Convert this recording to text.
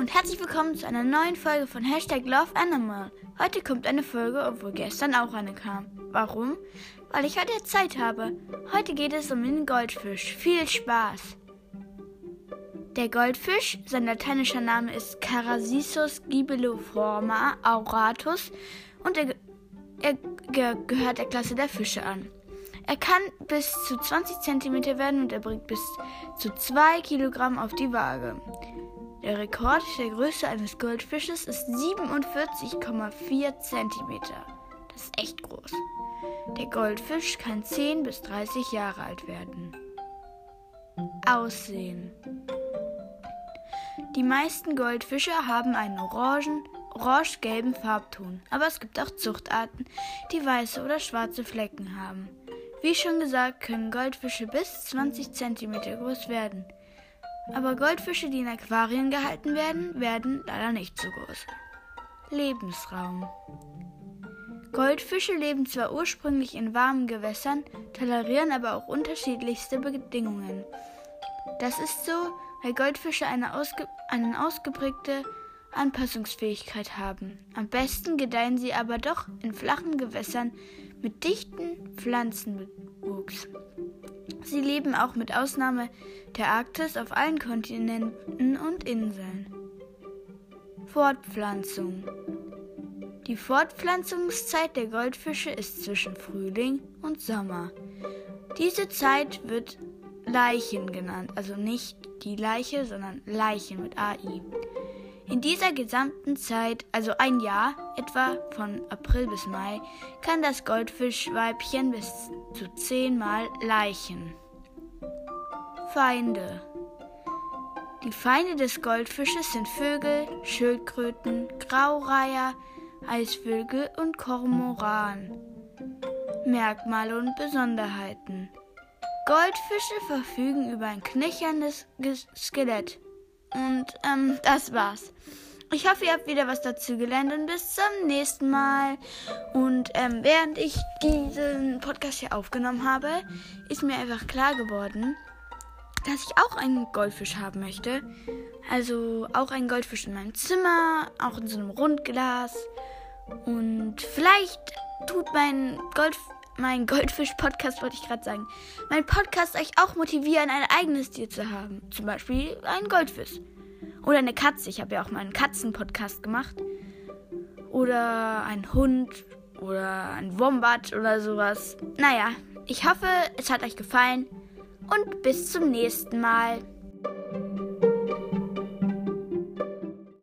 und herzlich willkommen zu einer neuen Folge von Hashtag Love Animal. Heute kommt eine Folge, obwohl gestern auch eine kam. Warum? Weil ich heute Zeit habe. Heute geht es um den Goldfisch. Viel Spaß! Der Goldfisch, sein lateinischer Name ist Carassisus gibelliforma auratus und er, er gehört der Klasse der Fische an. Er kann bis zu 20 cm werden und er bringt bis zu 2 Kilogramm auf die Waage. Der Rekord der Größe eines Goldfisches ist 47,4 cm. Das ist echt groß. Der Goldfisch kann 10 bis 30 Jahre alt werden. Aussehen. Die meisten Goldfische haben einen orangen, orange-gelben Farbton, aber es gibt auch Zuchtarten, die weiße oder schwarze Flecken haben. Wie schon gesagt, können Goldfische bis 20 cm groß werden. Aber Goldfische, die in Aquarien gehalten werden, werden leider nicht so groß. Lebensraum. Goldfische leben zwar ursprünglich in warmen Gewässern, tolerieren aber auch unterschiedlichste Bedingungen. Das ist so, weil Goldfische eine, ausge eine ausgeprägte Anpassungsfähigkeit haben. Am besten gedeihen sie aber doch in flachen Gewässern mit dichten Pflanzenwuchs. Sie leben auch mit Ausnahme der Arktis auf allen Kontinenten und Inseln. Fortpflanzung Die Fortpflanzungszeit der Goldfische ist zwischen Frühling und Sommer. Diese Zeit wird Leichen genannt, also nicht die Leiche, sondern Leichen mit AI. In dieser gesamten Zeit, also ein Jahr, etwa von April bis Mai, kann das Goldfischweibchen bis zu zehnmal leichen. Feinde Die Feinde des Goldfisches sind Vögel, Schildkröten, Graureiher, Eisvögel und Kormoran. Merkmale und Besonderheiten Goldfische verfügen über ein knöchernes Skelett. Und ähm, das war's. Ich hoffe, ihr habt wieder was dazu gelernt und bis zum nächsten Mal. Und ähm, während ich diesen Podcast hier aufgenommen habe, ist mir einfach klar geworden, dass ich auch einen Goldfisch haben möchte. Also auch einen Goldfisch in meinem Zimmer, auch in so einem Rundglas. Und vielleicht tut mein Goldfisch mein Goldfisch-Podcast wollte ich gerade sagen. Mein Podcast euch auch motivieren, ein eigenes Tier zu haben. Zum Beispiel einen Goldfisch. Oder eine Katze. Ich habe ja auch mal einen Katzen-Podcast gemacht. Oder ein Hund. Oder ein Wombat oder sowas. Naja, ich hoffe, es hat euch gefallen. Und bis zum nächsten Mal.